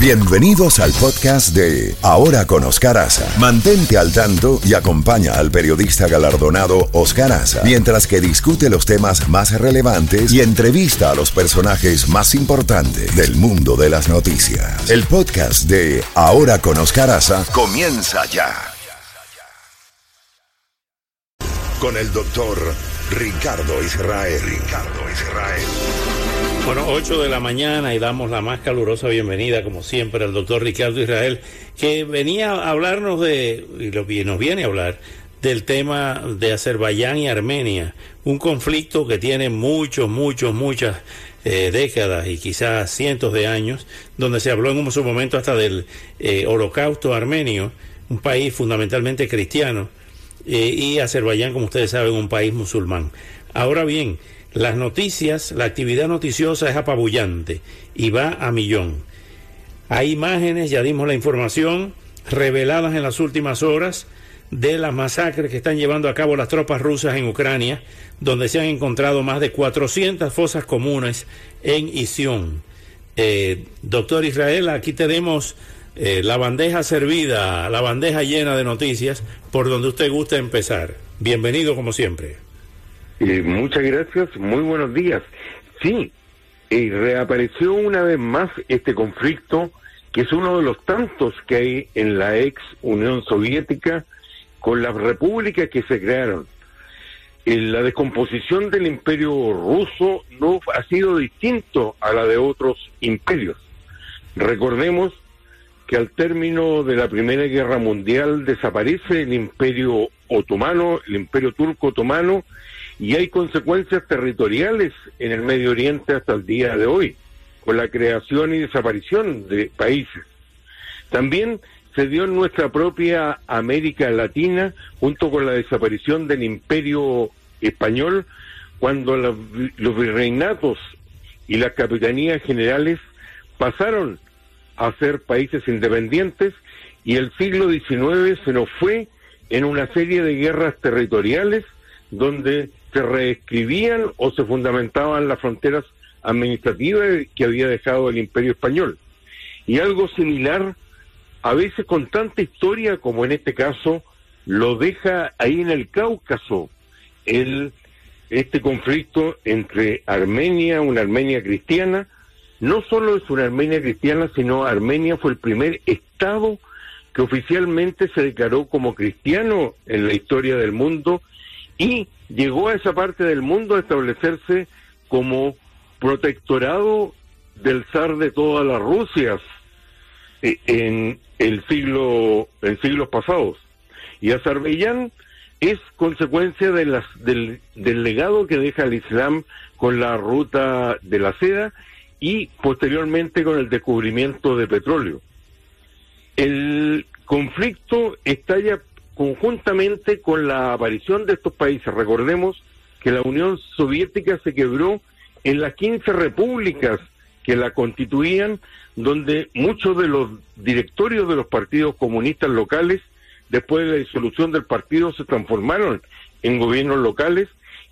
Bienvenidos al podcast de Ahora con Oscar Aza. Mantente al tanto y acompaña al periodista galardonado Oscar Aza mientras que discute los temas más relevantes y entrevista a los personajes más importantes del mundo de las noticias. El podcast de Ahora con Oscar Aza comienza ya. Con el doctor Ricardo Israel. Ricardo Israel. Bueno, 8 de la mañana y damos la más calurosa bienvenida, como siempre, al doctor Ricardo Israel, que venía a hablarnos de, y nos viene a hablar del tema de Azerbaiyán y Armenia, un conflicto que tiene muchos, muchos, muchas eh, décadas y quizás cientos de años, donde se habló en su momento hasta del eh, holocausto armenio, un país fundamentalmente cristiano, eh, y Azerbaiyán, como ustedes saben, un país musulmán. Ahora bien, las noticias, la actividad noticiosa es apabullante y va a millón. Hay imágenes, ya dimos la información, reveladas en las últimas horas de las masacres que están llevando a cabo las tropas rusas en Ucrania, donde se han encontrado más de 400 fosas comunes en Isión. Eh, doctor Israel, aquí tenemos eh, la bandeja servida, la bandeja llena de noticias, por donde usted gusta empezar. Bienvenido como siempre. Eh, muchas gracias, muy buenos días. Sí, eh, reapareció una vez más este conflicto, que es uno de los tantos que hay en la ex Unión Soviética con las repúblicas que se crearon. En la descomposición del imperio ruso no ha sido distinto a la de otros imperios. Recordemos que al término de la Primera Guerra Mundial desaparece el imperio otomano, el imperio turco otomano, y hay consecuencias territoriales en el Medio Oriente hasta el día de hoy, con la creación y desaparición de países. También se dio en nuestra propia América Latina, junto con la desaparición del imperio español, cuando los, virreinatos y las capitanías generales pasaron a ser países independientes y el siglo XIX se nos fue en una serie de guerras territoriales donde se reescribían o se fundamentaban las fronteras administrativas que había dejado el imperio español. Y algo similar, a veces con tanta historia como en este caso, lo deja ahí en el Cáucaso el, este conflicto entre Armenia, una Armenia cristiana, no solo es una Armenia cristiana, sino Armenia fue el primer Estado que oficialmente se declaró como cristiano en la historia del mundo y llegó a esa parte del mundo a establecerse como protectorado del zar de todas las Rusias eh, en el siglo en siglos pasados y Azerbaiyán es consecuencia del, del legado que deja el Islam con la ruta de la seda y posteriormente con el descubrimiento de petróleo. El conflicto estalla conjuntamente con la aparición de estos países. Recordemos que la Unión Soviética se quebró en las 15 repúblicas que la constituían, donde muchos de los directorios de los partidos comunistas locales, después de la disolución del partido, se transformaron en gobiernos locales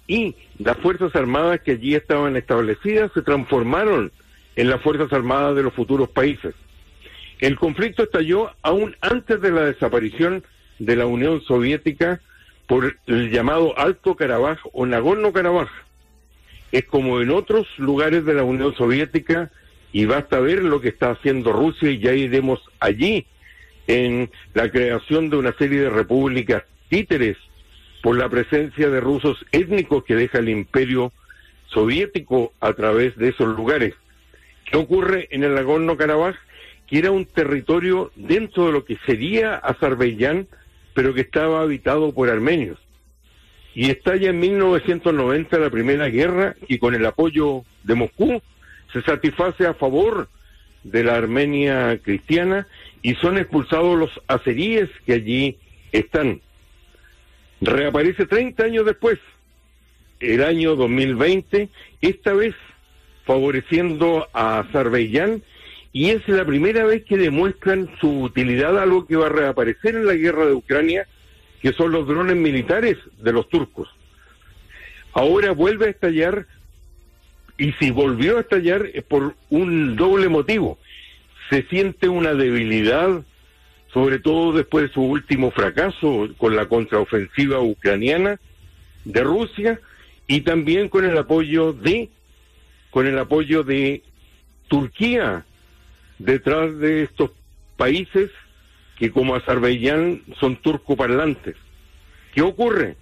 y las Fuerzas Armadas que allí estaban establecidas se transformaron en las Fuerzas Armadas de los futuros países. El conflicto estalló aún antes de la desaparición de la Unión Soviética por el llamado Alto Karabaj o Nagorno-Karabaj. Es como en otros lugares de la Unión Soviética y basta ver lo que está haciendo Rusia y ya iremos allí en la creación de una serie de repúblicas títeres por la presencia de rusos étnicos que deja el imperio soviético a través de esos lugares. ¿Qué ocurre en el Nagorno-Karabaj? Que era un territorio dentro de lo que sería Azerbaiyán, pero que estaba habitado por armenios. Y estalla en 1990 la Primera Guerra y con el apoyo de Moscú se satisface a favor de la Armenia cristiana y son expulsados los azeríes que allí están. Reaparece 30 años después, el año 2020, esta vez favoreciendo a Azerbaiyán y es la primera vez que demuestran su utilidad, algo que va a reaparecer en la guerra de Ucrania, que son los drones militares de los turcos. Ahora vuelve a estallar, y si volvió a estallar es por un doble motivo. se siente una debilidad, sobre todo después de su último fracaso con la contraofensiva ucraniana de Rusia y también con el apoyo de con el apoyo de Turquía detrás de estos países que como Azerbaiyán son turcoparlantes. ¿Qué ocurre?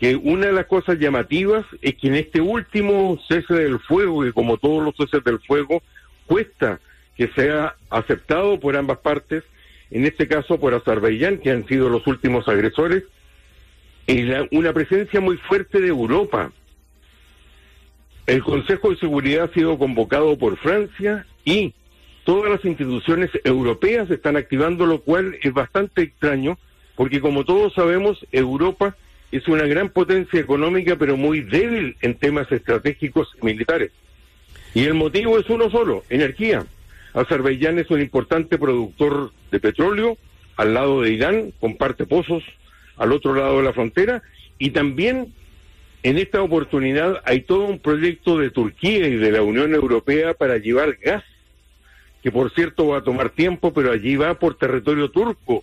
Que una de las cosas llamativas es que en este último cese del fuego, que como todos los ceses del fuego, cuesta que sea aceptado por ambas partes, en este caso por Azerbaiyán, que han sido los últimos agresores, una presencia muy fuerte de Europa. El Consejo de Seguridad ha sido convocado por Francia y todas las instituciones europeas están activando, lo cual es bastante extraño, porque como todos sabemos, Europa es una gran potencia económica, pero muy débil en temas estratégicos militares. Y el motivo es uno solo, energía. Azerbaiyán es un importante productor de petróleo, al lado de Irán, comparte pozos al otro lado de la frontera, y también en esta oportunidad hay todo un proyecto de Turquía y de la Unión Europea para llevar gas que por cierto va a tomar tiempo, pero allí va por territorio turco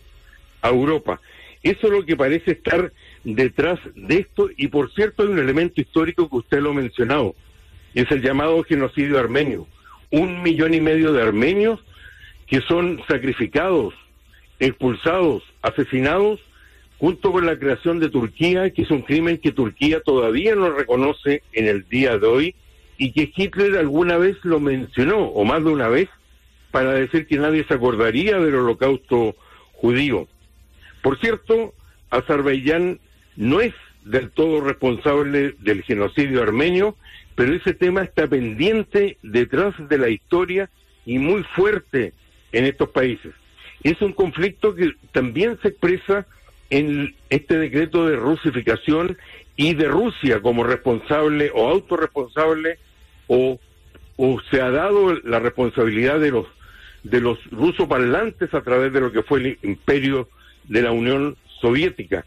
a Europa. Eso es lo que parece estar detrás de esto y por cierto hay un elemento histórico que usted lo ha mencionado, es el llamado genocidio armenio. Un millón y medio de armenios que son sacrificados, expulsados, asesinados, junto con la creación de Turquía, que es un crimen que Turquía todavía no reconoce en el día de hoy y que Hitler alguna vez lo mencionó, o más de una vez, para decir que nadie se acordaría del holocausto judío. Por cierto, Azerbaiyán no es del todo responsable del genocidio armenio, pero ese tema está pendiente detrás de la historia y muy fuerte en estos países. Es un conflicto que también se expresa en este decreto de rusificación y de Rusia como responsable o autorresponsable o, o se ha dado la responsabilidad de los de los rusoparlantes a través de lo que fue el imperio de la Unión Soviética.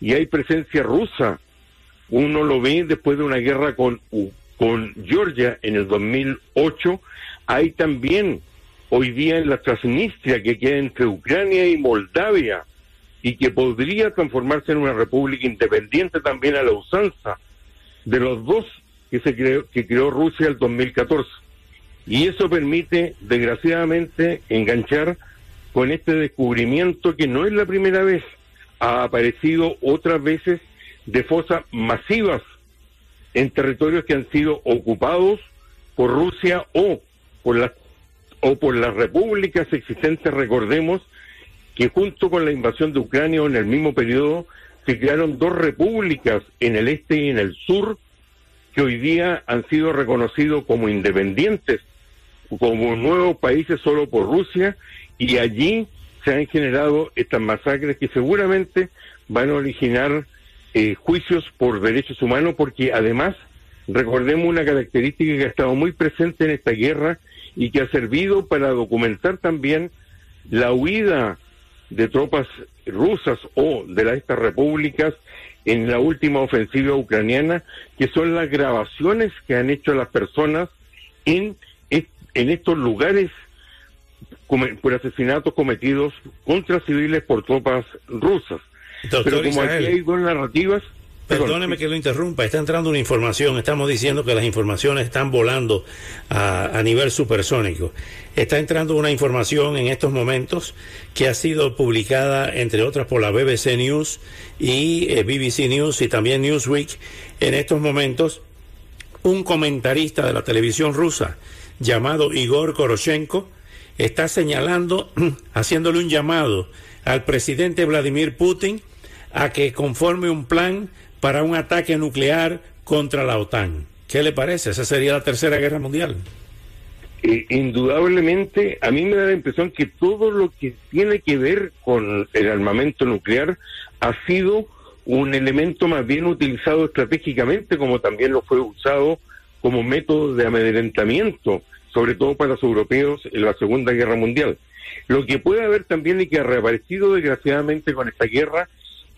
Y hay presencia rusa. Uno lo ve después de una guerra con, con Georgia en el 2008. Hay también hoy día en la Transnistria que queda entre Ucrania y Moldavia y que podría transformarse en una república independiente también a la usanza de los dos que se creó, que creó Rusia el 2014. Y eso permite, desgraciadamente, enganchar con este descubrimiento que no es la primera vez, ha aparecido otras veces de fosas masivas en territorios que han sido ocupados por Rusia o por las o por las repúblicas existentes, recordemos que junto con la invasión de Ucrania en el mismo periodo se crearon dos repúblicas en el este y en el sur que hoy día han sido reconocidos como independientes como nuevos países solo por Rusia y allí se han generado estas masacres que seguramente van a originar eh, juicios por derechos humanos porque además recordemos una característica que ha estado muy presente en esta guerra y que ha servido para documentar también la huida de tropas rusas o de estas repúblicas en la última ofensiva ucraniana, que son las grabaciones que han hecho las personas en en estos lugares por asesinatos cometidos contra civiles por tropas rusas. Pero como aquí hay dos narrativas... Perdóneme que lo interrumpa, está entrando una información, estamos diciendo que las informaciones están volando a, nivel supersónico. Está entrando una información en estos momentos que ha sido publicada, entre otras, por la BBC News y eh, BBC News y también Newsweek. En estos momentos, un comentarista de la televisión rusa llamado Igor Koroshenko está señalando, haciéndole un llamado al presidente Vladimir Putin a que conforme un plan para un ataque nuclear contra la OTAN. ¿Qué le parece? Esa sería la tercera guerra mundial. Indudablemente, a mí me da la impresión que todo lo que tiene que ver con el armamento nuclear ha sido un elemento más bien utilizado estratégicamente, como también lo fue usado como método de amedrentamiento, sobre todo para los europeos en la Segunda Guerra Mundial. Lo que puede haber también y que ha reaparecido desgraciadamente con esta guerra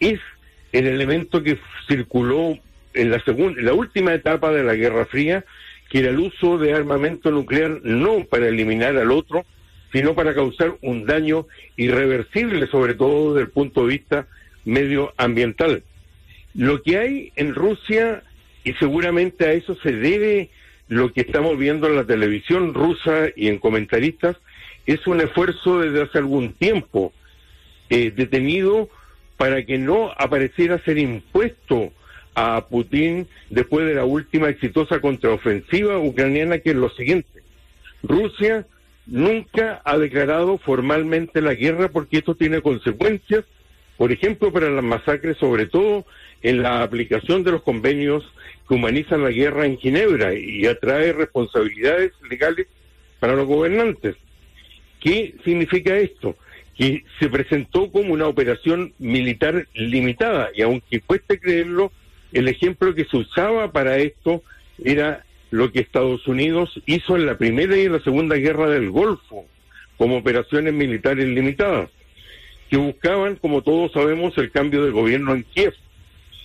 es el elemento que circuló en la segunda, en la última etapa de la Guerra Fría, que era el uso de armamento nuclear no para eliminar al otro, sino para causar un daño irreversible, sobre todo desde el punto de vista medioambiental. Lo que hay en Rusia, y seguramente a eso se debe lo que estamos viendo en la televisión rusa y en comentaristas, es un esfuerzo desde hace algún tiempo eh, detenido para que no apareciera ser impuesto a Putin después de la última exitosa contraofensiva ucraniana, que es lo siguiente. Rusia nunca ha declarado formalmente la guerra porque esto tiene consecuencias, por ejemplo, para las masacres, sobre todo en la aplicación de los convenios que humanizan la guerra en Ginebra y atrae responsabilidades legales para los gobernantes. ¿Qué significa esto? Que se presentó como una operación militar limitada y aunque cueste creerlo, el ejemplo que se usaba para esto era lo que Estados Unidos hizo en la primera y en la segunda guerra del Golfo, como operaciones militares limitadas, que buscaban, como todos sabemos, el cambio de gobierno en Kiev.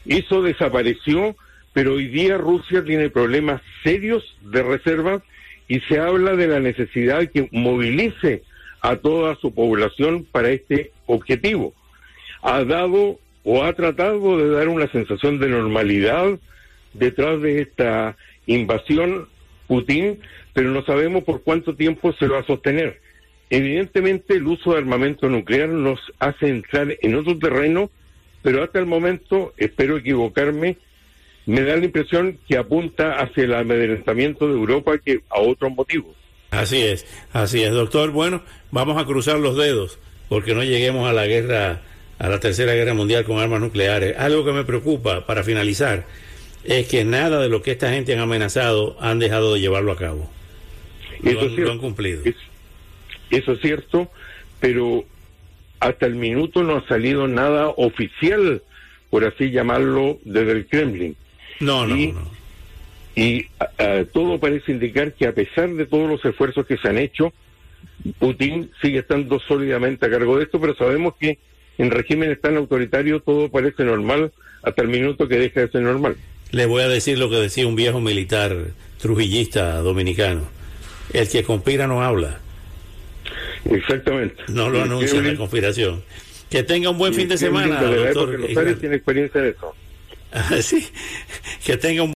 Eso desapareció, pero hoy día Rusia tiene problemas serios de reservas y se habla de la necesidad de que movilice a toda su población para este objetivo. Ha dado o ha tratado de dar una sensación de normalidad detrás de esta invasión Putin, pero no sabemos por cuánto tiempo se va a sostener. Evidentemente el uso de armamento nuclear nos hace entrar en otro terreno, pero hasta el momento, espero equivocarme, me da la impresión que apunta hacia el amedrentamiento de Europa que a otros motivos. Así es, así es, doctor. Bueno, vamos a cruzar los dedos porque no lleguemos a la guerra, a la tercera guerra mundial con armas nucleares. Algo que me preocupa, para finalizar, es que nada de lo que esta gente han amenazado han dejado de llevarlo a cabo. Eso lo, han, lo han cumplido. Es, eso es cierto, pero hasta el minuto no ha salido nada oficial, por así llamarlo, desde el Kremlin. No, no, no. Y uh, todo parece indicar que a pesar de todos los esfuerzos que se han hecho, Putin sigue estando sólidamente a cargo de esto, pero sabemos que en regímenes tan autoritarios todo parece normal hasta el minuto que deja de ser normal. Le voy a decir lo que decía un viejo militar trujillista dominicano. El que conspira no habla. Exactamente. No lo anuncia la conspiración. Que tenga un buen fin de semana, doctor. Porque los tiene experiencia de eso. sí, que tenga un